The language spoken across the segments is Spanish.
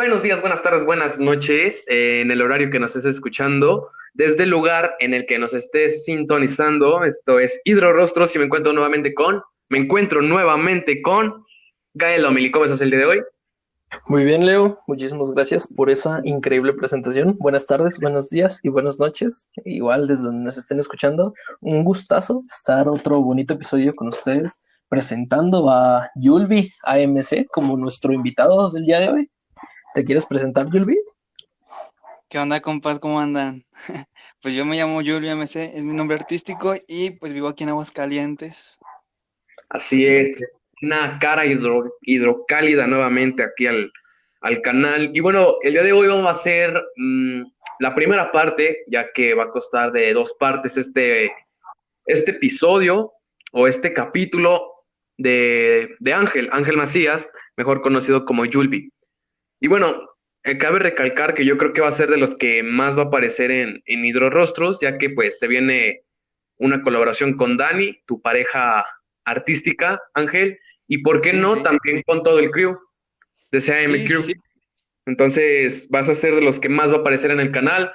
buenos días, buenas tardes, buenas noches, eh, en el horario que nos estés escuchando, desde el lugar en el que nos estés sintonizando. Esto es Hidro Rostros y me encuentro nuevamente con, me encuentro nuevamente con Gael Omili. ¿Cómo estás el día de hoy? Muy bien, Leo. Muchísimas gracias por esa increíble presentación. Buenas tardes, buenos días y buenas noches. Igual desde donde nos estén escuchando, un gustazo estar otro bonito episodio con ustedes presentando a Yulbi AMC como nuestro invitado del día de hoy. ¿Te quieres presentar, Yulbi? ¿Qué onda, compas? ¿Cómo andan? pues yo me llamo Yulbi AMC, es mi nombre artístico y pues vivo aquí en Aguascalientes. Así es, una cara hidro, hidrocálida nuevamente aquí al, canal. Y bueno, el día de hoy vamos a hacer mm, la primera parte, ya que va a costar de dos partes este, este episodio o este capítulo de, de Ángel, Ángel Macías, mejor conocido como Yulbi. Y bueno, eh, cabe recalcar que yo creo que va a ser de los que más va a aparecer en, en Hidrorostros, ya que pues se viene una colaboración con Dani, tu pareja artística, Ángel, y por qué no también con todo el crew de CAM Crew. Entonces vas a ser de los que más va a aparecer en el canal.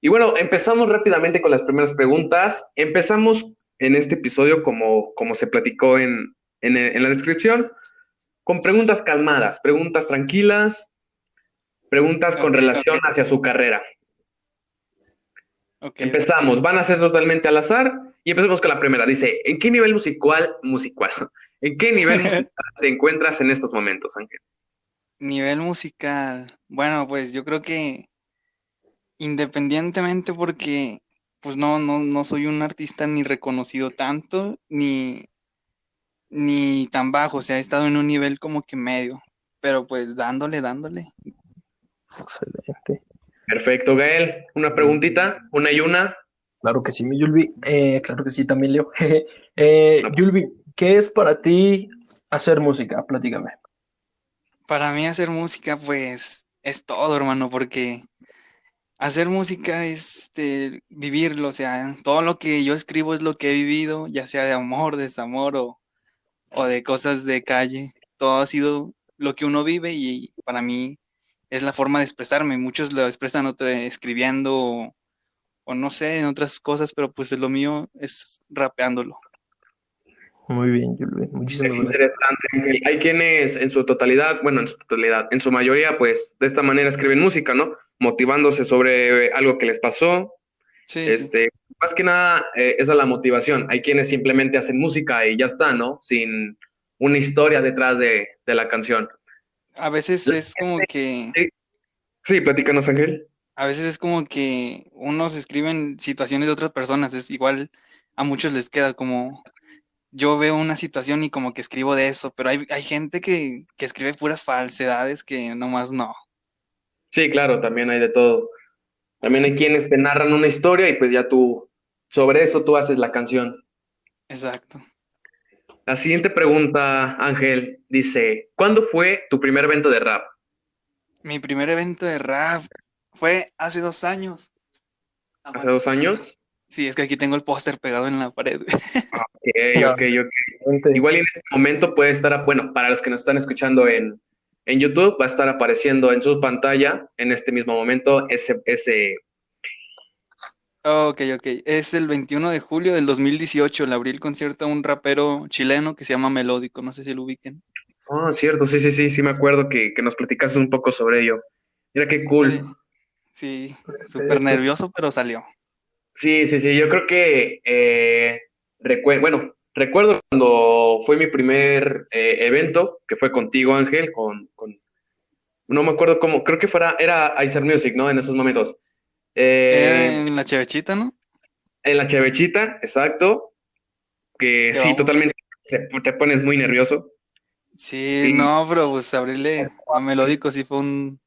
Y bueno, empezamos rápidamente con las primeras preguntas. Empezamos en este episodio, como, como se platicó en, en, en la descripción, con preguntas calmadas, preguntas tranquilas, Preguntas con relación hacia su carrera. Empezamos, van a ser totalmente al azar y empecemos con la primera. Dice, ¿en qué nivel musical, musical, en qué nivel musical te encuentras en estos momentos, Ángel? Nivel musical, bueno, pues yo creo que independientemente porque pues no, no, no soy un artista ni reconocido tanto, ni, ni tan bajo, o sea, he estado en un nivel como que medio, pero pues dándole, dándole. Excelente. Perfecto, Gael. Una preguntita, una y una. Claro que sí, mi Yulbi. Eh, claro que sí, también Leo. eh, Yulbi, ¿qué es para ti hacer música? Platícame. Para mí hacer música, pues, es todo, hermano, porque hacer música es este, vivirlo, o sea, todo lo que yo escribo es lo que he vivido, ya sea de amor, desamor o, o de cosas de calle. Todo ha sido lo que uno vive y para mí es la forma de expresarme. Muchos lo expresan escribiendo o, no sé, en otras cosas, pero pues lo mío es rapeándolo. Muy bien, Julio. Muchísimas es Interesante, Hay quienes en su totalidad, bueno, en su totalidad, en su mayoría, pues de esta manera escriben música, ¿no? Motivándose sobre algo que les pasó. Sí. Este, Más que nada, eh, esa es la motivación. Hay quienes simplemente hacen música y ya está, ¿no? Sin una historia detrás de, de la canción. A veces es como que... Sí, platícanos, Ángel. A veces es como que unos escriben situaciones de otras personas, es igual a muchos les queda como yo veo una situación y como que escribo de eso, pero hay, hay gente que, que escribe puras falsedades que nomás no. Sí, claro, también hay de todo. También hay quienes te narran una historia y pues ya tú, sobre eso tú haces la canción. Exacto. La siguiente pregunta, Ángel, dice, ¿cuándo fue tu primer evento de rap? Mi primer evento de rap fue hace dos años. ¿Hace dos años? Sí, es que aquí tengo el póster pegado en la pared. Ok, ok, ok. Igual en este momento puede estar, bueno, para los que nos están escuchando en, en YouTube, va a estar apareciendo en su pantalla en este mismo momento ese, ese Ok, ok. Es el 21 de julio del 2018. Le abrí el concierto a un rapero chileno que se llama Melódico. No sé si lo ubiquen. Ah, cierto. Sí, sí, sí. Sí me acuerdo que, que nos platicaste un poco sobre ello. Mira qué cool. Sí, súper nervioso, pero salió. Sí, sí, sí. Yo creo que, eh, bueno, recuerdo cuando fue mi primer eh, evento, que fue contigo, Ángel, con, con, no me acuerdo cómo, creo que fuera, era Icer Music, ¿no? En esos momentos. Eh, en la chevechita, ¿no? En la chevechita, exacto. Que sí, totalmente te, pones muy nervioso. Sí, no, pero pues abrirle a Melódico sí fue un.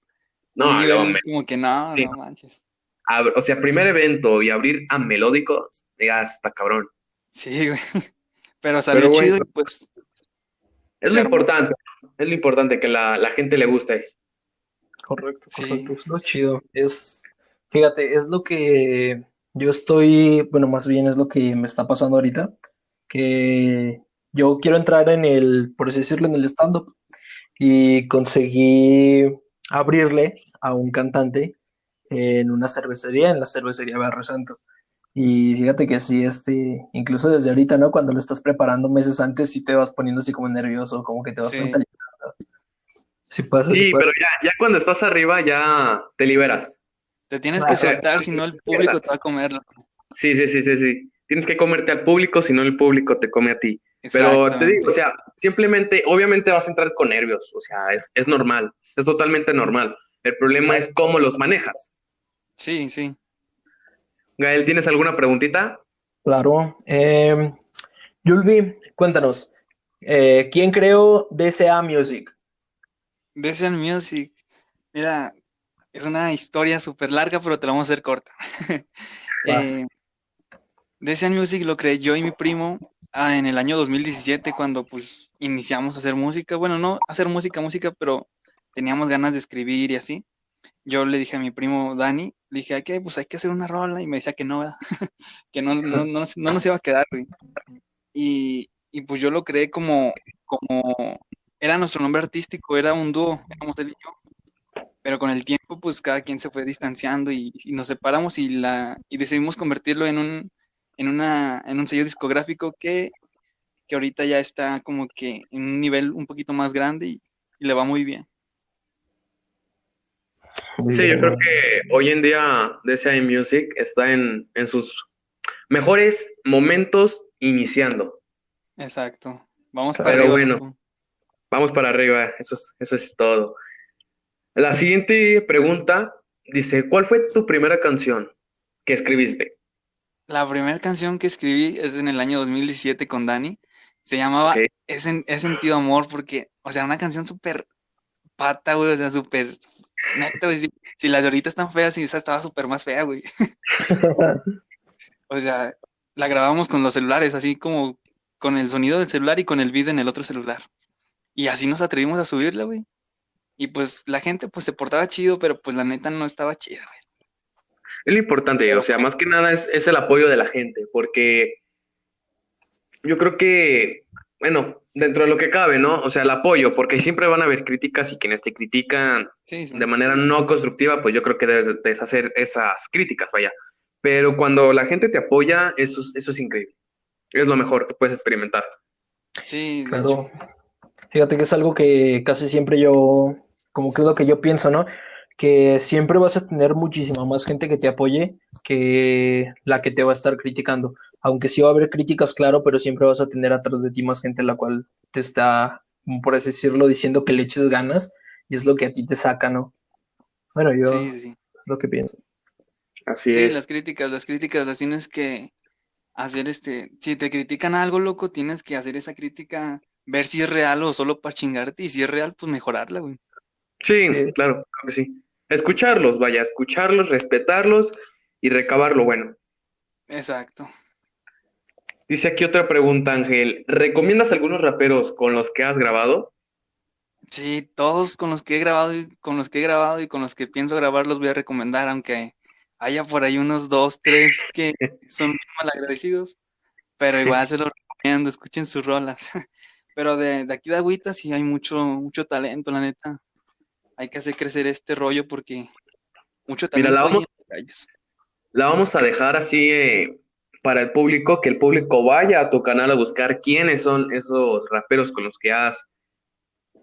No, como que no, no manches. o sea, primer evento y abrir a Melódico, ya está cabrón. Sí, güey. Pero salió chido y pues. Es lo importante, es lo importante que la, la gente le guste. Correcto, correcto. Es lo chido. Es Fíjate, es lo que yo estoy, bueno, más bien es lo que me está pasando ahorita, que yo quiero entrar en el, por así decirlo, en el stand-up y conseguí abrirle a un cantante en una cervecería, en la cervecería Barrio Santo. Y fíjate que sí, este, incluso desde ahorita, ¿no? Cuando lo estás preparando meses antes, sí te vas poniendo así como nervioso, como que te vas Sí. mentalizando. Sí pasa, Sí, pasa. pero ya, ya cuando estás arriba ya te liberas. Te tienes que soltar, si no el público te va a comer. Sí, sí, sí, sí, sí. Tienes que comerte al público, si no el público te come a ti. Pero te digo, o sea, simplemente, obviamente vas a entrar con nervios, o sea, es, es normal, es totalmente normal. El problema es cómo los manejas. Sí, sí. Gael, ¿tienes alguna preguntita? Claro. Eh, Yulvi, cuéntanos, eh, ¿quién creó DCA Music? Decian Music. Mira, es una historia súper larga, pero te la vamos a hacer corta. Eh, Decian Music lo creé yo y mi primo ah, en el año 2017 cuando pues iniciamos a hacer música. Bueno, no hacer música, música, pero teníamos ganas de escribir y así. Yo le dije a mi primo Dani, le dije, ¿qué? Pues hay que hacer una rola. Y me decía que no, que no, no, no, no nos iba a quedar. Y, y pues yo lo creé como, como, era nuestro nombre artístico, era un dúo, éramos él y yo. Pero con el tiempo, pues cada quien se fue distanciando y, y nos separamos y, la, y decidimos convertirlo en un, en una, en un sello discográfico que, que ahorita ya está como que en un nivel un poquito más grande y, y le va muy bien. Sí, yo creo que hoy en día DCI Music está en, en sus mejores momentos iniciando. Exacto. Vamos Pero para arriba. bueno. Vamos para arriba, eso es, eso es todo. La siguiente pregunta dice, ¿cuál fue tu primera canción que escribiste? La primera canción que escribí es en el año 2017 con Dani. Se llamaba Ok. He, Sen- He sentido amor porque, o sea, una canción súper pata, güey, o sea, súper neta, güey. Si, si las de ahorita están feas, y esa estaba súper más fea, güey. O sea, la grabamos con los celulares, así como con el sonido del celular y con el beat en el otro celular. Y así nos atrevimos a subirla, güey. Y pues la gente pues se portaba chido, pero pues la neta no estaba chida, güey. Es lo importante, o sea, más que nada es, es el apoyo de la gente, porque yo creo que, bueno, dentro de lo que cabe, ¿no? O sea, el apoyo, porque siempre van a haber críticas y quienes te critican Sí, sí. de manera no constructiva, pues yo creo que debes de deshacer esas críticas, vaya. Pero cuando la gente te apoya, eso, es- eso es increíble. Es lo mejor que puedes experimentar. Sí. Claro. Fíjate que es algo que casi siempre yo, como que es lo que yo pienso, ¿no? Que siempre vas a tener muchísima más gente que te apoye que la que te va a estar criticando. Aunque sí va a haber críticas, claro, pero siempre vas a tener atrás de ti más gente la cual te está, por así decirlo, diciendo que le eches ganas y es lo que a ti te saca, ¿no? Bueno, yo Sí, sí. es lo que pienso. Así Sí, es. las críticas, las críticas las tienes que hacer este, si te critican algo, loco, tienes que hacer esa crítica, ver si es real o solo para chingarte, y si es real, pues mejorarla, güey. Sí, Sí. claro, creo que sí. Escucharlos, vaya, escucharlos, respetarlos y recabar lo bueno. Exacto. Dice aquí otra pregunta, Ángel. ¿Recomiendas algunos raperos con los que has grabado? Sí, todos con los que he grabado y con los que he grabado y con los que pienso grabar los voy a recomendar, aunque haya por ahí unos dos, tres que son muy malagradecidos, pero igual se los recomiendo, escuchen sus rolas. Pero de, de aquí de Agüita sí hay mucho, mucho talento, la neta. Hay que hacer crecer este rollo porque mucho Mira, talento la vamos-. La a dejar así eh, para el público, que el público vaya a tu canal a buscar quiénes son esos raperos con los que has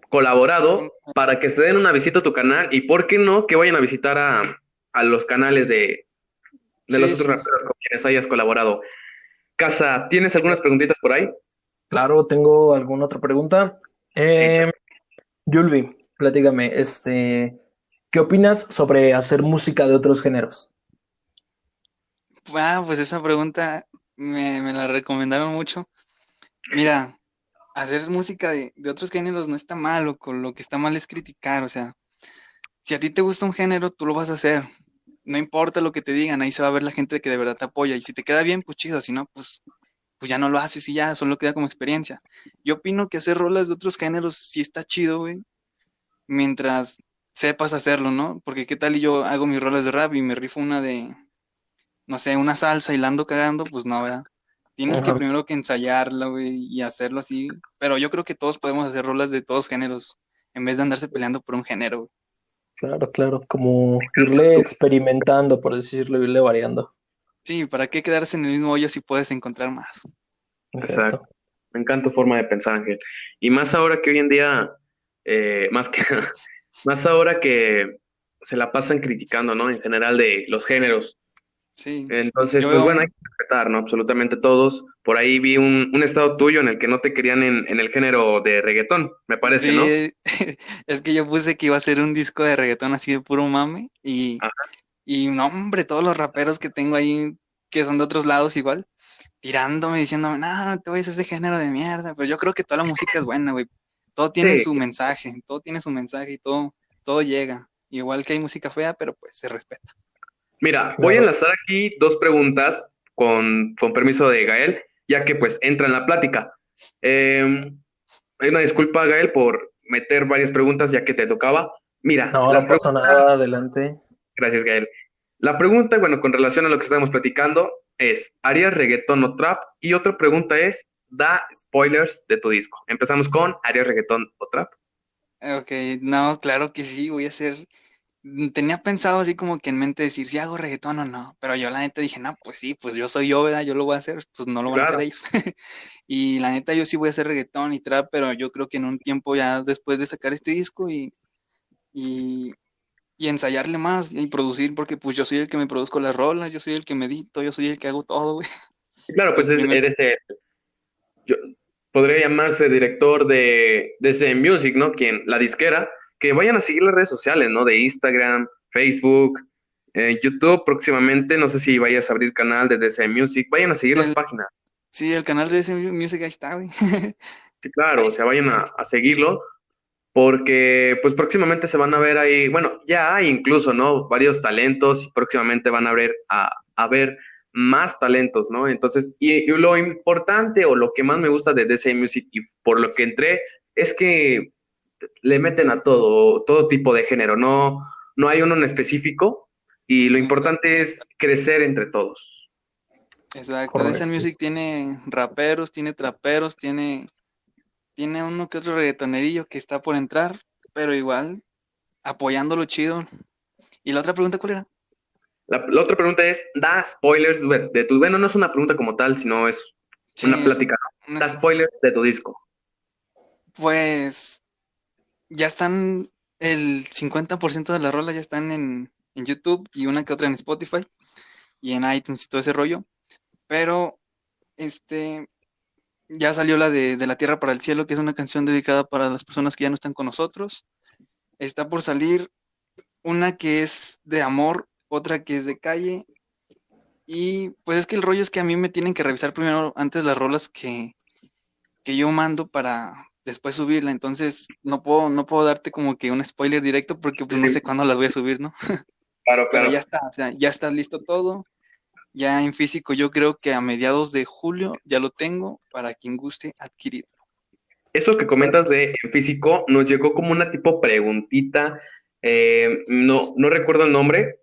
colaborado, para que se den una visita a tu canal y, ¿por qué no, que vayan a visitar a, a los canales de, de Sí, los otros sí. raperos con quienes hayas colaborado? Casa, ¿tienes algunas preguntitas por ahí? Claro, tengo alguna otra pregunta. Eh, Yulvi, platícame, este, ¿qué opinas sobre hacer música de otros géneros? Ah, pues esa pregunta me, me la recomendaron mucho. Mira, hacer música de, de otros géneros no está malo, con lo que está mal es criticar, o sea, si a ti te gusta un género, tú lo vas a hacer. No importa lo que te digan, ahí se va a ver la gente que de verdad te apoya. Y si te queda bien, pues chido, si no, pues, pues ya no lo haces y ya, solo queda como experiencia. Yo opino que hacer rolas de otros géneros sí está chido, güey, mientras sepas hacerlo, ¿no? Porque qué tal y yo hago mis rolas de rap y me rifo una de, no sé, una salsa y la ando cagando, pues no, ¿verdad? Tienes que primero que ensayarla, güey, y hacerlo así. Pero yo creo que todos podemos hacer rolas de todos géneros, en vez de andarse peleando por un género, güey. Claro, claro, como irle experimentando, por decirlo, irle variando. Sí, ¿para qué quedarse en el mismo hoyo si puedes encontrar más? Exacto. Me encanta tu forma de pensar, Ángel. Y más ahora que hoy en día, eh, más que más ahora que se la pasan criticando, ¿no? En general de los géneros. Sí. Entonces, pues bueno, hay que respetar, ¿no? Absolutamente todos. Por ahí vi un, un estado tuyo en el que no te querían en, en el género de reggaetón, me parece, Sí, ¿no? es que yo puse que iba a ser un disco de reggaetón así de puro mame y, Ajá. y no, hombre, todos los raperos que tengo ahí que son de otros lados igual, tirándome, diciéndome, no, no te vayas a ese género de mierda, pero yo creo que toda la música es buena, güey. Todo tiene Sí. su mensaje, todo tiene su mensaje y todo, todo llega. Igual que hay música fea, pero pues se respeta. Mira, voy a enlazar aquí dos preguntas con, con permiso de Gael, ya que pues entra en la plática. Eh, hay una disculpa, Gael, por meter varias preguntas ya que te tocaba. Mira, No, las no pasó preguntas- nada, adelante. Gracias, Gael. La pregunta, bueno, con relación a lo que estamos platicando, es, ¿harías reggaetón o trap? Y otra pregunta es, da spoilers de tu disco. Empezamos con, ¿harías reggaetón o trap? Ok, no, claro que sí, voy a hacer. Tenía pensado así como que en mente decir si hago reggaetón o no, pero yo la neta dije, no, pues sí, pues yo soy yo, ¿verdad? Yo lo voy a hacer, pues no lo van a hacer ellos. Y la neta yo sí voy a hacer reggaetón y trap, pero yo creo que en un tiempo ya después de sacar este disco y, y, y ensayarle más y producir, porque pues yo soy el que me produzco las rolas, yo soy el que medito, yo soy el que hago todo, güey. Claro, pues Pues eres el, yo, podría llamarse director de, de ese Music, ¿no? Quien, la disquera, que vayan a seguir las redes sociales, ¿no? De Instagram, Facebook, eh, YouTube próximamente, no sé si vayas a abrir canal de DC Music, vayan a seguir las páginas. Sí, el canal de ese Music ahí está, güey. Sí, claro, o sea, vayan a, a seguirlo, porque pues próximamente se van a ver ahí, bueno, ya hay incluso, ¿no? Varios talentos y próximamente van a ver, a, a ver más talentos, ¿no? Entonces, y, y lo importante o lo que más me gusta de DC Music y por lo que entré es que le meten a todo, todo tipo de género, no, no hay uno en específico y lo importante es crecer entre todos. Exacto, DC. Music tiene raperos, tiene traperos, tiene, tiene uno que otro reggaetonerillo que está por entrar, pero igual apoyándolo chido. ¿Y la otra pregunta cuál era? La, la otra pregunta es, da spoilers de, de tu, bueno, no es una pregunta como tal, sino es Sí, una plática. Da spoilers de tu disco. Pues ya están, el 50% de las rolas ya están en, en YouTube y una que otra en Spotify y en iTunes y todo ese rollo. Pero este ya salió la de, de La Tierra para el Cielo, que es una canción dedicada para las personas que ya no están con nosotros. Está por salir una que es de amor, otra que es de calle. Y pues es que el rollo es que a mí me tienen que revisar primero antes las rolas que, que yo mando para después subirla. Entonces no puedo, no puedo darte como que un spoiler directo porque pues no sé cuándo las voy a subir, ¿no? Claro, Pero claro. ya está, o sea, ya está listo todo. Ya en físico yo creo que a mediados de julio ya lo tengo para quien guste adquirir. Eso que comentas de en físico nos llegó como una tipo preguntita. eh, no, no recuerdo el nombre,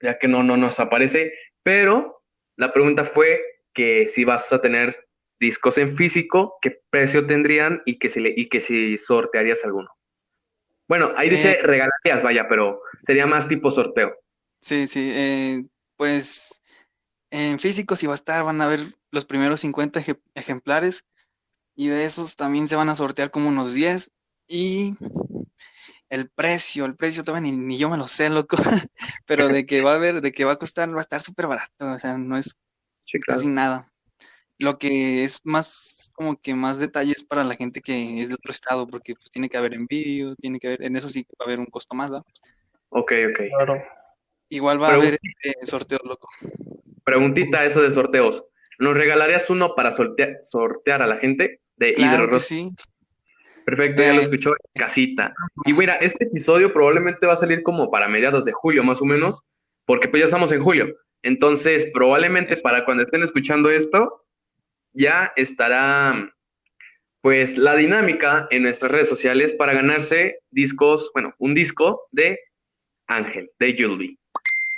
ya que no, no nos aparece, pero la pregunta fue que si vas a tener discos en físico, qué precio tendrían y que si, le- y que si sortearías alguno. Bueno, ahí dice Eh. regalarías, vaya, pero sería más tipo sorteo. Sí, sí, eh, pues en físico sí va a estar, van a ver los primeros 50 eje- ejemplares y de esos también se van a sortear como unos 10 y el precio, el precio todavía ni, ni yo me lo sé, loco, pero de que va a haber, de que va a costar, va a estar súper barato, o sea, no es Sí, claro. casi nada. Lo que es más, como que más detalles para la gente que es de otro estado, porque pues tiene que haber envío, tiene que haber, en eso sí va a haber un costo más, ¿da? Ok, ok. Claro. Igual va a haber este, sorteos, loco. Preguntita eso de sorteos. ¿Nos regalarías uno para sortea- sortear a la gente de Claro Hidro que sí. Perfecto, ya lo Eh, escuchó en casita. Y mira, este episodio probablemente va a salir como para mediados de julio, más o menos, porque pues ya estamos en julio. Entonces, probablemente para cuando estén escuchando esto, ya estará pues la dinámica en nuestras redes sociales para ganarse discos, bueno, un disco de Ángel, de Yulby.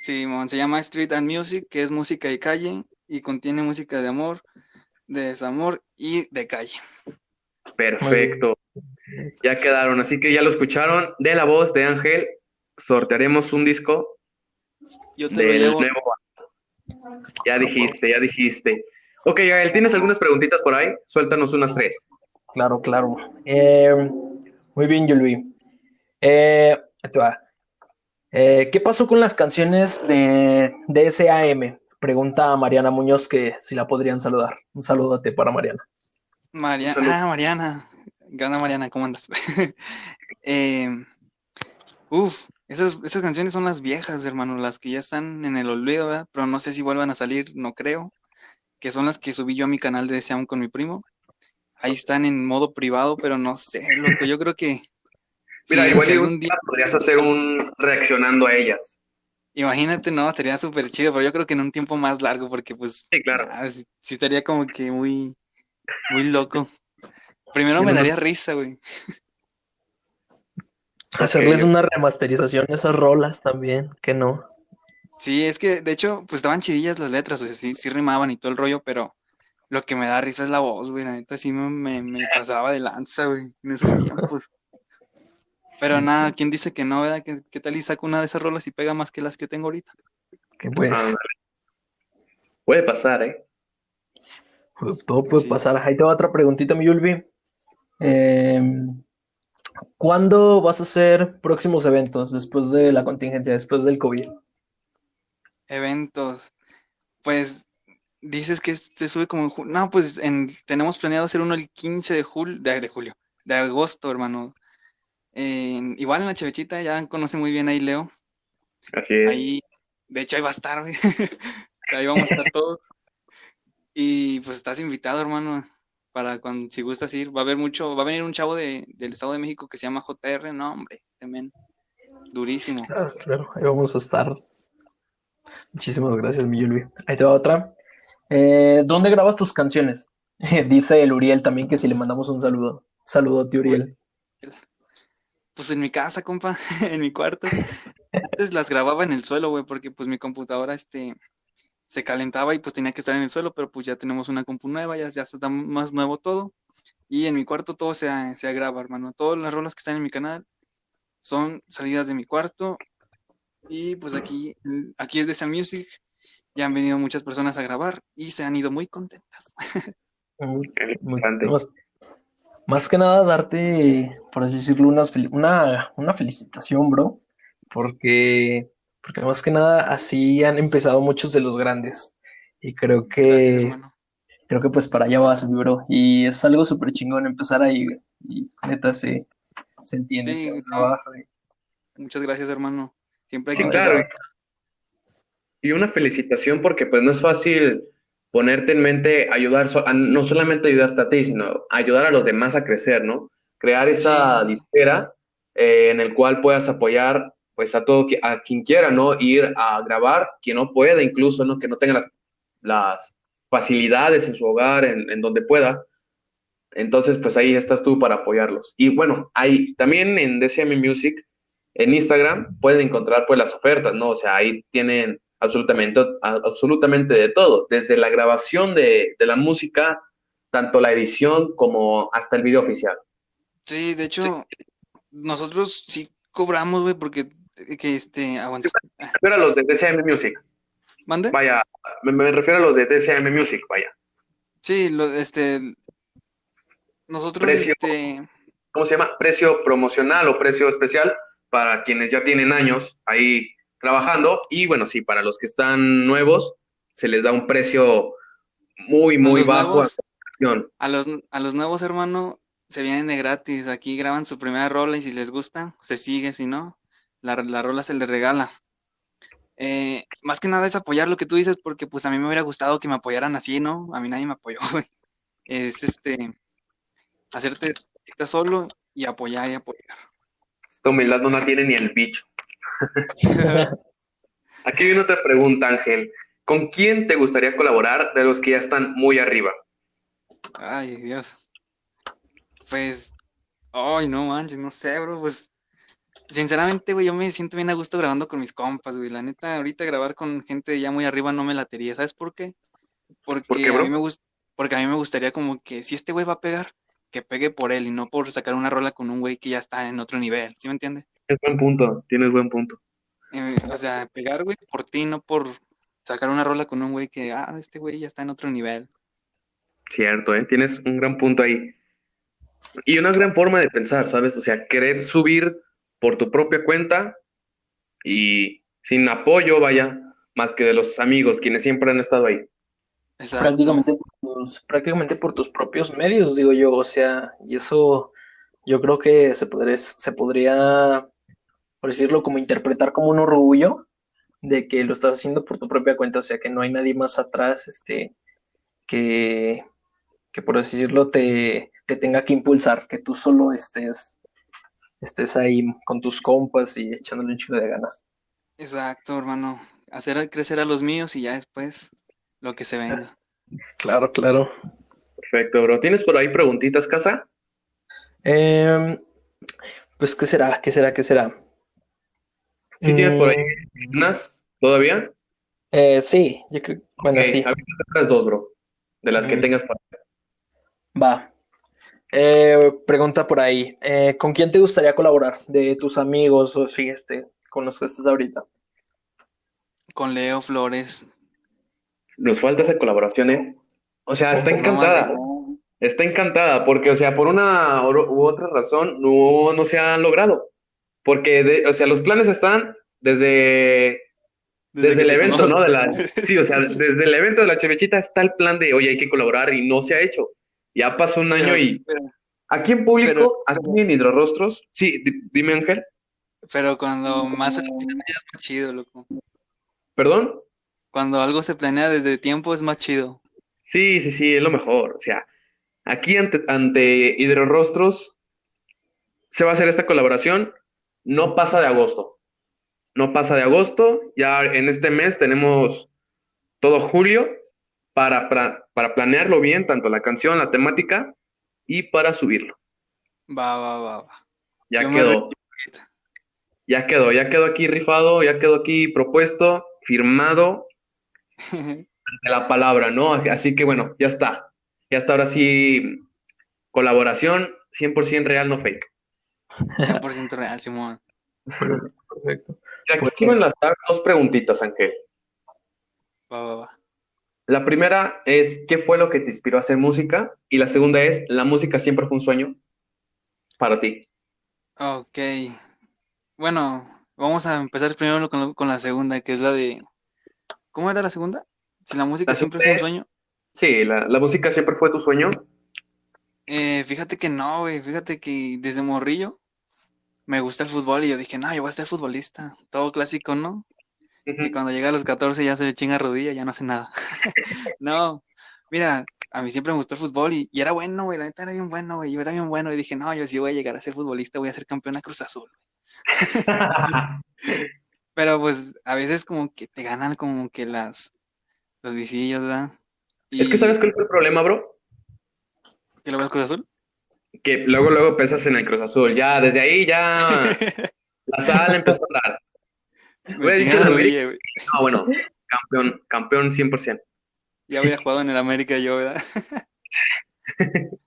Sí, mon, se llama Street and Music, que es música de calle y contiene música de amor, de desamor y de calle. Perfecto. Ya quedaron, así que ya lo escucharon de la voz de Ángel. sortearemos un disco Yo te del nuevo. Ya dijiste, ya dijiste. Ok, Gael, ¿tienes algunas preguntitas por ahí? Suéltanos unas tres. Claro, claro. Eh, muy bien, Yulvi. Eh. Eh, ¿qué pasó con las canciones de, de SAM? Pregunta Mariana Muñoz que si la podrían saludar. Un saludote para Mariana. Mariana, ah, Mariana. Gana Mariana, ¿cómo andas? Eh, uf, esas, esas canciones son las viejas, hermano, las que ya están en el olvido, ¿verdad? Pero no sé si vuelvan a salir, no creo. Que son las que subí yo a mi canal de Deseam con mi primo. Ahí están en modo privado, pero no sé, loco. Yo creo que. Mira, si- igual si algún día- podrías hacer un reaccionando a ellas. Imagínate, no, estaría súper chido, pero yo creo que en un tiempo más largo, porque pues Sí, claro. ah, sí, sí estaría como que muy, muy loco. Primero me daría risa, güey. Hacerles una remasterización a esas rolas también, que no. Sí, es que de hecho, pues estaban chidillas las letras, o sea, sí, sí rimaban y todo el rollo, pero lo que me da risa es la voz, güey, la neta sí me, me, me pasaba de lanza, güey, en esos tiempos. Pero Sí, nada, sí. ¿quién dice que no, verdad? ¿Qué, qué tal y saco una de esas rolas y pega más que las que tengo ahorita? Que pues. Puede pasar, ¿eh? Todo puede Sí. pasar. Ahí te va otra preguntita, mi Yulvi. Eh, ¿cuándo vas a hacer próximos eventos después de la contingencia, después del COVID? Eventos. Pues dices que se sube como en julio. No, pues en- tenemos planeado hacer uno el 15 de julio, de, de julio, de agosto, hermano. Igual en la Chevechita, ya conoce muy bien ahí Leo. Así es. Ahí, de hecho, ahí va a estar, güey. Ahí vamos a estar todos. Y pues estás invitado, hermano, para cuando, si gustas ir. Va a haber mucho, va a venir un chavo de, del Estado de México que se llama JR, no, hombre, también. Durísimo. Claro, claro, ahí vamos a estar. Muchísimas gracias, mi Yulvi. Ahí te va otra. Eh, ¿dónde grabas tus canciones? Dice el Uriel también que si le mandamos un saludo. Saludote, Uriel. Pues en mi casa, compa, en mi cuarto. Antes las grababa en el suelo, güey, porque pues mi computadora, este, se calentaba y pues tenía que estar en el suelo, pero pues ya tenemos una compu nueva, ya, ya está más nuevo todo. Y en mi cuarto todo se, se graba, hermano. Todas las rolas que están en mi canal son salidas de mi cuarto. Y pues aquí, aquí es de Sun Music. Ya han venido muchas personas a grabar y se han ido muy contentas. Muy- muy- más, más que nada darte, por así decirlo, fel- una, una felicitación, bro, porque, porque más que nada así han empezado muchos de los grandes. Y creo que, creo que pues para allá vas, mi bro. Y es algo súper chingón empezar ahí, güey. Y neta se, se entiende Sí, ese sí. trabajo. y- Muchas gracias, hermano. Siempre hay que Sí, empezar. claro. Y una felicitación porque pues no es fácil ponerte en mente ayudar, so- a- no solamente ayudarte a ti, sino ayudar a los demás a crecer, ¿no? Crear esa Sí. disquera eh, en el cual puedas apoyar pues a todo, a quien quiera, ¿no? Ir a grabar, quien no pueda incluso, ¿no? Que no tenga las, las facilidades en su hogar, en, en donde pueda. Entonces, pues ahí estás tú para apoyarlos. Y bueno, hay también en DCM Music, en Instagram, pueden encontrar pues las ofertas, ¿no? O sea, ahí tienen absolutamente, absolutamente de todo, desde la grabación de, de la música, tanto la edición como hasta el video oficial. Sí, de hecho, nosotros sí cobramos, güey, porque que este, aguanta. Me refiero a los de DCM Music, ¿Mande? vaya, me, me refiero a los de DCM Music, vaya. Sí, lo, este, nosotros, Precio. este, ¿Cómo se llama? Precio promocional o precio especial para quienes ya tienen años ahí trabajando. Y bueno, sí, para los que están nuevos, se les da un precio muy, muy bajo. nuevos? a los, a los nuevos, hermano, se vienen de gratis. Aquí graban su primera rola y si les gusta, se sigue, si no, la, la rola se les regala. Eh, más que nada es apoyar lo que tú dices, porque pues a mí me hubiera gustado que me apoyaran así, ¿no? A mí nadie me apoyó, güey. Es este, hacerte chiquita solo y apoyar y apoyar. Esta humildad no la tiene ni el bicho. Aquí viene otra pregunta, Ángel. ¿Con quién te gustaría colaborar de los que ya están muy arriba? Ay, Dios. Pues, ay, no manches, no sé, bro, pues, sinceramente, güey, yo me siento bien a gusto grabando con mis compas, güey, la neta, ahorita grabar con gente ya muy arriba no me latería, ¿sabes por qué? Porque ¿Por qué, a mí me gusta, porque a mí me gustaría como que si este güey va a pegar, que pegue por él y no por sacar una rola con un güey que ya está en otro nivel, ¿sí me entiendes? Tienes buen punto, tienes buen punto. Eh, o sea, pegar, güey, por ti, no por sacar una rola con un güey que, ah, este güey ya está en otro nivel. Cierto, ¿eh? Tienes un gran punto ahí. Y una gran forma de pensar, ¿sabes? O sea, querer subir por tu propia cuenta y sin apoyo, vaya, más que de los amigos, quienes siempre han estado ahí. Prácticamente por, tus, prácticamente por tus propios medios, digo yo, o sea, y eso yo creo que se podría, se podría, por decirlo, como interpretar como un orgullo de que lo estás haciendo por tu propia cuenta, o sea, que no hay nadie más atrás, este, que, que por decirlo, te, te tenga que impulsar, que tú solo estés, estés ahí con tus compas y echándole un chico de ganas. Exacto, hermano. Hacer crecer a los míos y ya después lo que se venga. Claro, claro. Perfecto, bro. ¿Tienes por ahí preguntitas, Casa? Em, pues, ¿qué será? ¿Qué será? ¿Qué será? ¿Sí tienes por ahí mm. unas todavía? Eh, sí, yo creo. Bueno, sí. A las dos, bro. De las que mm. tengas para. Va. Eh, pregunta por ahí. Eh, ¿Con quién te gustaría colaborar? ¿De tus amigos o sí, este, con los que estás ahorita? Con Leo Flores. Nos falta esa colaboración, ¿eh? O sea, está encantada. Está encantada, porque, o sea, por una u otra razón no, no se ha logrado. Porque, o sea, los planes están desde, desde, el evento, ¿no? De la, sí, o sea, desde el evento de la Chevechita está el plan de, oye, hay que colaborar y no se ha hecho. Ya pasó un año y... aquí en público, aquí en Hidrorostros, sí, dime Ángel. Pero cuando más se planea es más chido, loco. ¿Perdón? Cuando algo se planea desde tiempo es más chido. Sí, sí, sí, es lo mejor. O sea, aquí ante, ante Hidrorostros se va a hacer esta colaboración no pasa de agosto. No pasa de agosto. Ya en este mes tenemos todo julio para, para, planearlo bien, tanto la canción, la temática y para subirlo. Va, va, va, va. Ya quedó. Ya quedó, ya quedó aquí rifado, ya quedó aquí propuesto, firmado ante la palabra, ¿no? Así que bueno, ya está. Ya está ahora sí, colaboración 100% real, no fake. 100% real, Simón. Perfecto. Aquí quiero enlazar dos preguntitas, Ángel. Va, va, va. La primera es, ¿qué fue lo que te inspiró a hacer música? Y la segunda es, ¿la música siempre fue un sueño para ti? Ok. Bueno, vamos a empezar primero con, la segunda, que es la de... ¿Cómo era la segunda? Si la música siempre fue un sueño. Sí, la, la música siempre fue tu sueño. Eh, fíjate que no, güey. Fíjate que desde morrillo me gusta el fútbol y yo dije, no, yo voy a ser futbolista. Todo clásico, ¿no? Y cuando llega a los 14 ya se le chinga rodilla, ya no hace nada. no, mira, a mí siempre me gustó el fútbol y, era bueno, güey. La neta era bien bueno, güey. Yo era bien bueno y dije, no, yo sí voy a llegar a ser futbolista, voy a ser campeón a Cruz Azul. Pero pues a veces como que te ganan como que las los visillos, ¿verdad? Es que sabes cuál fue el problema, bro. ¿Que lo ves Cruz Azul? Que luego, luego pesas en el Cruz Azul. Ya, desde ahí ya la sala empezó a dar. no, bueno, campeón, campeón 100%. Ya había jugado en el América yo, ¿verdad?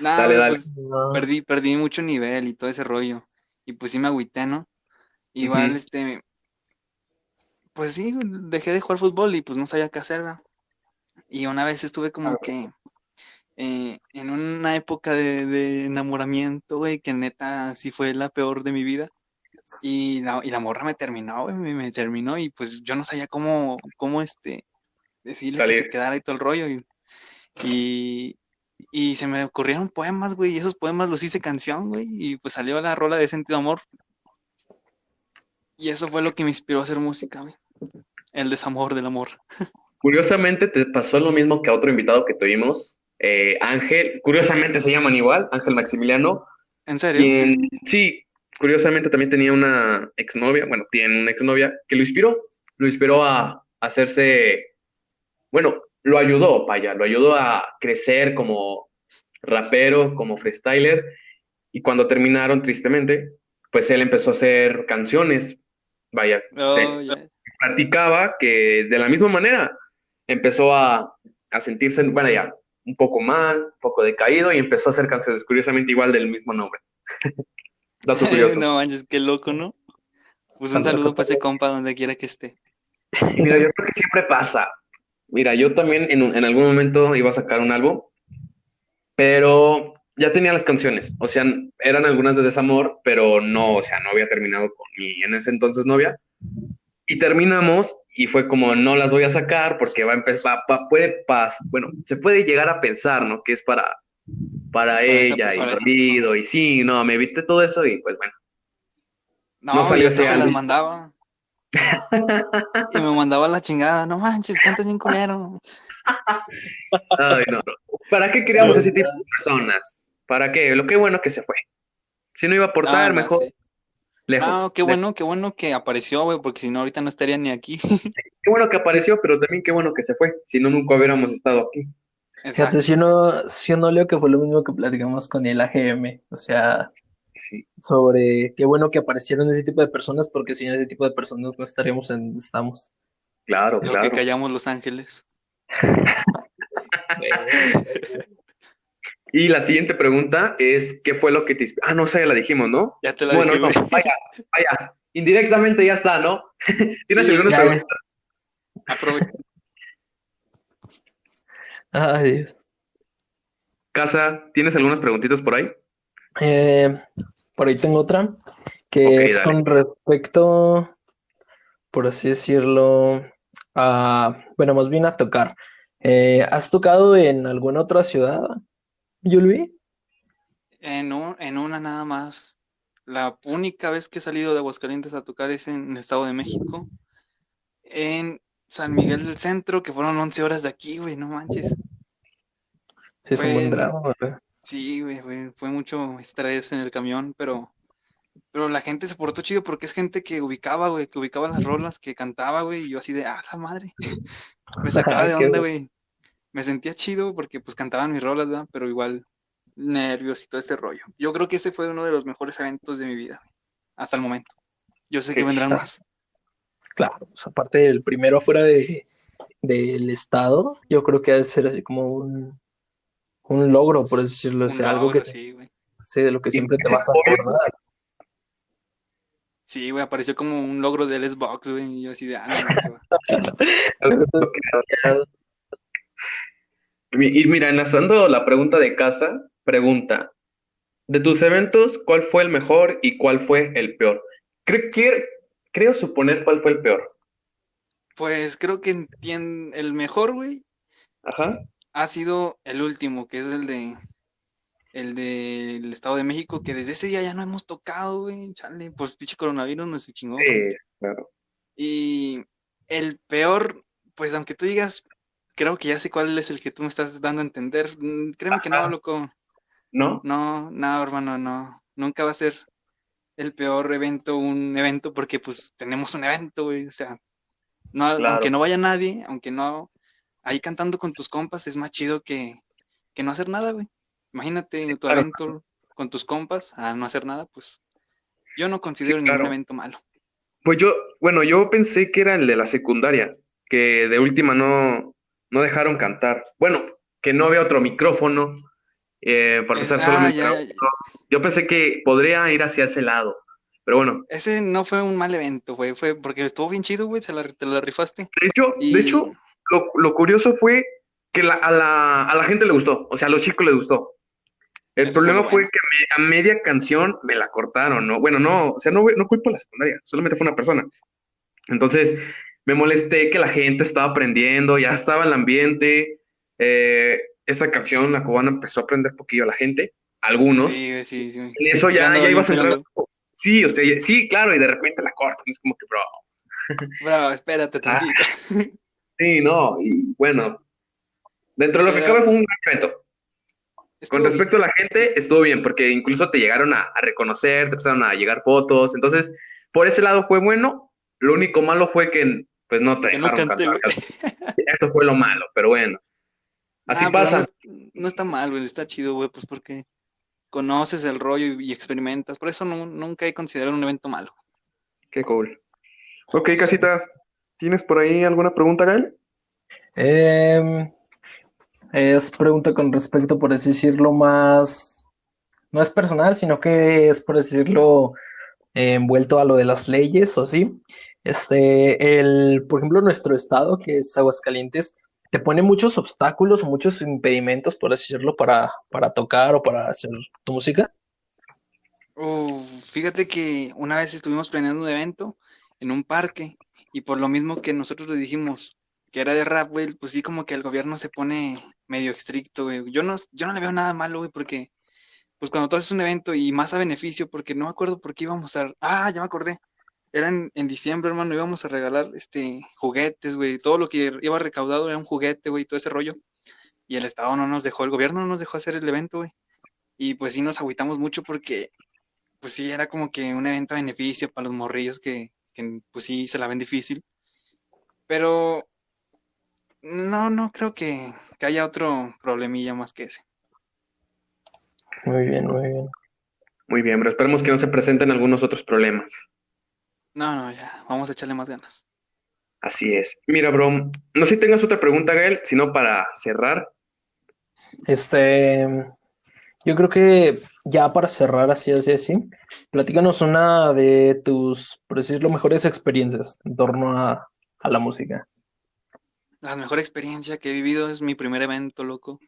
Nada, dale, dale. Pues, perdí, perdí mucho nivel y todo ese rollo. Y pues sí me agüité, ¿no? Igual, este, pues sí, dejé de jugar fútbol y pues no sabía qué hacer, ¿verdad? Y una vez estuve como que eh, en una época de, enamoramiento, güey, que neta sí fue la peor de mi vida. Y la, y la morra me terminó, güey, me, terminó y pues yo no sabía cómo, cómo este, decirle que se quedara y todo el rollo. Y, y, se me ocurrieron poemas, güey, y esos poemas los hice canción, güey, y pues salió la rola de Sentido Amor. Y eso fue lo que me inspiró a hacer música, güey. El desamor del amor. Curiosamente te pasó lo mismo que a otro invitado que tuvimos, eh, Ángel, curiosamente se llaman igual, Ángel Maximiliano. ¿En serio? sí, curiosamente también tenía una exnovia, bueno, tiene una exnovia que lo inspiró, lo inspiró a, hacerse, bueno, lo ayudó, vaya, lo ayudó a crecer como rapero, como freestyler, y cuando terminaron, tristemente, pues él empezó a hacer canciones, vaya, oh, platicaba que de la misma manera empezó a, a sentirse, bueno, ya, un poco mal, un poco decaído y empezó a hacer canciones, curiosamente igual del mismo nombre. Dato curioso. no manches, qué loco, ¿no? Pues un saludo para ese compa donde quiera que esté. Mira, yo creo que siempre pasa. Mira, yo también en, un- en algún momento iba a sacar un álbum, pero ya tenía las canciones. O sea, eran algunas de desamor, pero no, o sea, no había terminado con mi en ese entonces novia. Y terminamos y fue como, no las voy a sacar porque va a empezar, puede pas, bueno, se puede llegar a pensar, ¿no? Que es para, para ella y persona. dolido y sí, no, me evité todo eso y pues bueno. No, No salió yo ese se las mandaba. Y me mandaba la chingada, no manches, cantas bien culero. Ay, no. ¿Para qué queríamos ese tipo de personas? ¿Para qué? Lo que bueno que se fue. Si no iba a aportar, No, mejor sí. lejos. No, qué lejos. bueno, qué bueno que apareció, güey, porque si no ahorita no estaría ni aquí. Qué bueno que apareció, pero también qué bueno que se fue. Si no, nunca hubiéramos estado aquí. Exacto. Fíjate, si uno, si uno leo que fue lo mismo que platicamos con el AGM, o sea, Sí. sobre qué bueno que aparecieron ese tipo de personas, porque sin ese tipo de personas no estaríamos en donde estamos. Claro, Lo claro. que callamos Los Ángeles. Y la siguiente pregunta es, ¿qué fue lo que te... Ah, no sé, ya la dijimos, ¿no? Ya te la Bueno, dije, no, vaya, vaya. Indirectamente ya está, ¿no? ¿Tienes Sí, algunas ya. preguntas? Aprovecha. Ay, Dios. Casa, ¿tienes algunas preguntitas por ahí? Eh, por ahí tengo otra, que es dale. con respecto, por así decirlo, a, bueno, más bien a tocar. Eh, ¿has tocado en alguna otra ciudad, Yulvi? En, un- en una nada más. La única vez que he salido de Aguascalientes a tocar es en el Estado de México. En San Miguel del Centro, que fueron 11 horas de aquí, güey, no manches. Sí, es un buen Bueno. drama, ¿verdad? Sí, güey, fue, fue mucho estrés en el camión, pero, pero la gente se portó chido porque es gente que ubicaba, güey, que ubicaba las rolas, que cantaba, güey, y yo así de, ah, la madre. Me sacaba de onda, güey. Me sentía chido porque pues cantaban mis rolas, ¿verdad? Pero igual nervios y todo este rollo. Yo creo que ese fue uno de los mejores eventos de mi vida, güey, hasta el momento. Yo sé que vendrán más. Claro, pues aparte del primero afuera de, del estado, yo creo que ha de ser así como un, un logro, por decirlo, o sea, algo que sí, güey. sí, de lo que siempre te vas a acordar. Sí, güey, apareció como un logro del Xbox, güey, y yo así de, ah, no. Y mira, enlazando la pregunta de casa, pregunta, de tus eventos, ¿cuál fue el mejor y cuál fue el peor? Creo, quiero- creo suponer cuál fue el peor. Pues creo que entien- el mejor, güey, Ajá. Ha sido el último, que es el de el del Estado de México, que desde ese día ya no hemos tocado, güey. Chale, pues pinche coronavirus nos se chingó. Sí, claro. Y el peor, pues aunque tú digas, creo que ya sé cuál es el que tú me estás dando a entender. mm, Créeme que no, loco. ¿No? No, no, hermano, no. Nunca va a ser el peor evento un evento porque pues tenemos un evento, güey. O sea, no, Claro. aunque no vaya nadie, aunque no, ahí cantando con tus compas es más chido que, que no hacer nada, güey. Imagínate tu claro. evento con tus compas a no hacer nada, pues yo no considero ningún claro. evento malo. Pues yo, bueno, yo pensé que era el de la secundaria, que de última no, no dejaron cantar. Bueno, que no había otro micrófono, eh, para empezar ah, ya, era uno. Yo pensé que podría ir hacia ese lado, pero bueno, Ese no fue un mal evento, güey, fue porque estuvo bien chido, güey, te la, te la rifaste. de hecho, Y de hecho, lo, lo curioso fue que la- a la, a la gente le gustó, o sea, a los chicos les gustó. El Eso fue problema fue bueno. que me- a media canción me la cortaron, ¿no? Bueno, no, o sea, no, no culpo a la secundaria, solamente fue una persona. Entonces, me molesté que la gente estaba aprendiendo, ya estaba el ambiente. eh, esa canción, la cubana, empezó a aprender poquillo a la gente, algunos. Sí, sí, sí. En eso ya, ya ibas a entrar. Sí, o sea, sí, claro, y de repente la cortan, es como que, bro. Bro, espérate Ah, tantito. Sí, no, y bueno, dentro de lo que cabe fue un gran evento. Con Estuvo respecto a la gente, estuvo bien, porque incluso te llegaron a, a reconocer, te empezaron a llegar fotos, entonces, por ese lado fue bueno. Lo único malo fue que, pues, no te Que no dejaron canté, cantar. Eso fue lo malo, pero bueno. Así Ah, pasa. No, no está mal, güey, está chido, güey, pues porque conoces el rollo y, y experimentas. Por eso no- nunca he considerado un evento malo. Qué cool. Ok, casita, ¿tienes por ahí alguna pregunta, Gael? Em, es pregunta con respecto, por así decirlo, más no es personal, sino que es, por decirlo, envuelto a lo de las leyes o así. Este, el, por ejemplo, nuestro estado, que es Aguascalientes, te pone muchos obstáculos o muchos impedimentos, por así decirlo, para, para tocar o para hacer tu música. Uh, fíjate que una vez estuvimos planeando un evento en un parque y por lo mismo que nosotros le dijimos que era de rap, güey, pues sí como que el gobierno se pone medio estricto, güey. Yo no, yo no le veo nada malo, güey, porque pues cuando tú haces un evento y más a beneficio, porque no me acuerdo por qué íbamos a... Ah, ya me acordé. Era en, diciembre, hermano, íbamos a regalar este juguetes, güey. Todo lo que iba recaudado era un juguete, güey, todo ese rollo. Y el Estado no nos dejó, el gobierno no nos dejó hacer el evento, güey. Y pues sí nos agüitamos mucho porque, pues sí, era como que un evento a beneficio para los morrillos que, que pues sí se la ven difícil. Pero no, no creo que, que haya otro problemilla más que ese. Muy bien, muy bien. Muy bien, pero esperemos que no se presenten algunos otros problemas. No, no, ya, vamos a echarle más ganas. Así es. Mira, bro, no sé si tengas otra pregunta, Gael, sino para cerrar. Este, yo creo que ya para cerrar así, así, así, platícanos una de tus, por decirlo, mejores experiencias en torno a, a la música. La mejor experiencia que he vivido es mi primer evento, loco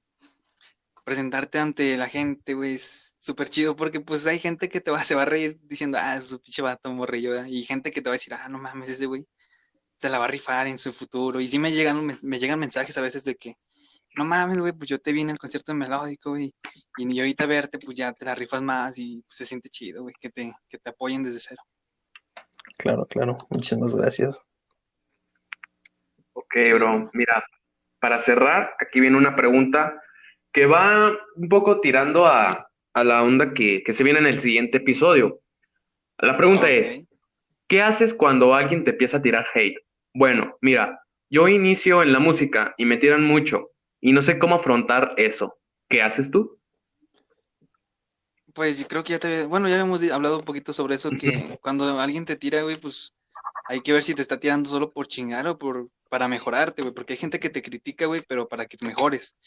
presentarte ante la gente, güey, es súper chido porque pues hay gente que te va, se va a reír diciendo, ah, su pinche vato morrillo, y gente que te va a decir, ah, no mames, ese güey se la va a rifar en su futuro. Y sí me llegan, me, llegan mensajes a veces de que, no mames, güey, pues yo te vi en el concierto de melódico, güey, y ahorita verte, pues ya te la rifas más y pues, se siente chido, güey, que te, que te apoyen desde cero. Claro, claro, muchísimas gracias. Ok, bro, mira, para cerrar, aquí viene una pregunta que va un poco tirando a, la onda que, se viene en el siguiente episodio. La pregunta es, ¿qué haces cuando alguien te empieza a tirar hate? Bueno, mira, yo inicio en la música y me tiran mucho y no sé cómo afrontar eso. ¿Qué haces tú? Pues yo creo que ya te... Bueno, ya habíamos hablado un poquito sobre eso, que cuando alguien te tira, güey, pues hay que ver si te está tirando solo por chingar o por para mejorarte, güey, porque hay gente que te critica, güey, pero para que te mejores.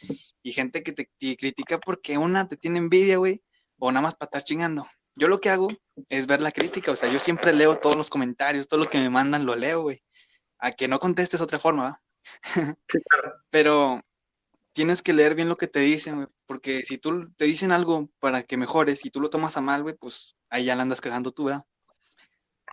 Y gente que te, critica porque una te tiene envidia, güey, o nada más para estar chingando. Yo lo que hago es ver la crítica, o sea, yo siempre leo todos los comentarios, todo lo que me mandan lo leo, güey. A que no contestes otra forma, ¿va? pero tienes que leer bien lo que te dicen, güey, porque si tú te dicen algo para que mejores y tú lo tomas a mal, güey, pues ahí ya la andas cagando tú, ¿verdad?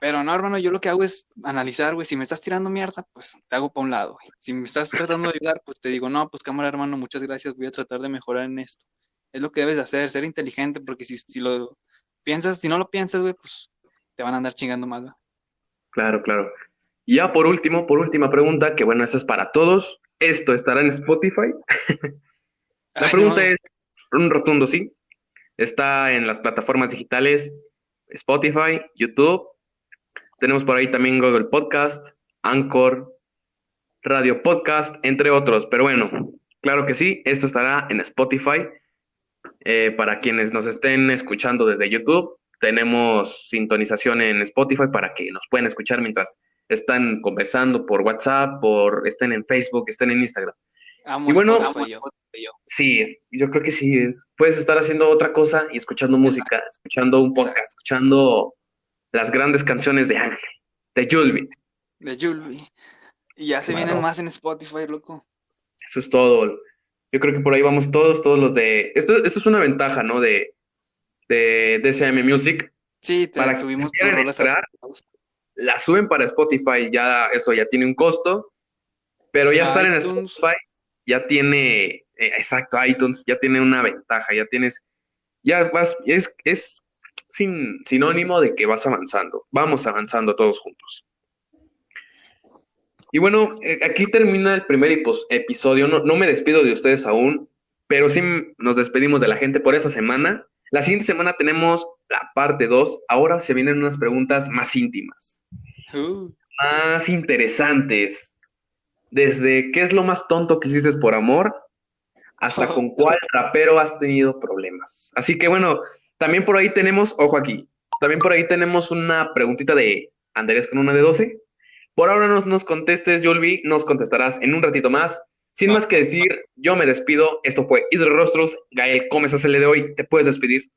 Pero no, hermano, yo lo que hago es analizar, güey, si me estás tirando mierda, pues te hago para un lado, güey. Si me estás tratando de ayudar, pues te digo, no, pues cámara, hermano, muchas gracias, voy a tratar de mejorar en esto. Es lo que debes de hacer, ser inteligente, porque si, si lo piensas, si no lo piensas, güey, pues te van a andar chingando más, Claro, claro. Y ya por último, por última pregunta, que bueno, esa es para todos. ¿Esto estará en Spotify? La pregunta es un rotundo sí. Está en las plataformas digitales Spotify, YouTube tenemos por ahí también Google Podcast, Anchor, Radio Podcast, entre otros. Pero bueno, claro que sí, esto estará en Spotify. Eh, para quienes nos estén escuchando desde YouTube, tenemos sintonización en Spotify para que nos puedan escuchar mientras están conversando por WhatsApp, por estén en Facebook, estén en Instagram. y bueno, sí, yo creo que sí, es, puedes estar haciendo otra cosa y escuchando música, escuchando un podcast, escuchando las grandes canciones de Ángel, de Julvi. De Julvi. Y ya se vienen más en Spotify, loco. Eso es todo. Yo creo que por ahí vamos todos, todos los de... Esto, esto es una ventaja, ¿no? De, de DCM Music. Sí, te para subimos que entrar, la suben para Spotify, ya esto ya tiene un costo, pero ya estar en Spotify ya tiene, eh, exacto, iTunes ya tiene una ventaja, ya tienes, ya vas, es, es sin, sinónimo de que vas avanzando. Vamos avanzando todos juntos. Y bueno, eh, aquí termina el primer episodio. No, no me despido de ustedes aún, pero sí nos despedimos de la gente por esta semana. La siguiente semana tenemos la parte 2. Ahora se vienen unas preguntas más íntimas, uh. más interesantes. Desde qué es lo más tonto que hiciste por amor hasta con cuál rapero has tenido problemas. Así que bueno, también por ahí tenemos, ojo aquí, también por ahí tenemos una preguntita de Andrés con una de 12. Por ahora no nos contestes, Yulvi, nos contestarás en un ratito más. Sin más que decir, yo me despido. Esto fue Hidro Rostros. Gael Gómez, el de hoy. ¿Te puedes despedir?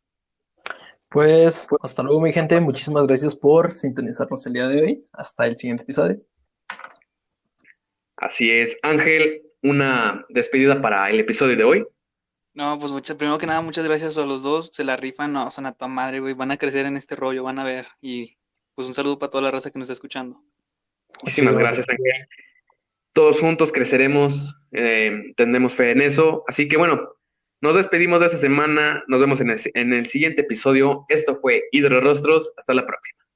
Pues hasta luego, mi gente. Muchísimas gracias por sintonizarnos el día de hoy. Hasta el siguiente episodio. Así es. Ángel, una despedida para el episodio de hoy. No, pues muchas, primero que nada, muchas gracias a los dos. Se la rifan, no, son a tu madre, güey. Van a crecer en este rollo, van a ver. Y pues un saludo para toda la raza que nos está escuchando. Muchísimas gracias, Ángel. Todos juntos creceremos, eh, tendremos fe en eso. Así que bueno, nos despedimos de esta semana. Nos vemos en el, en el siguiente episodio. Esto fue Hidro Rostros. Hasta la próxima.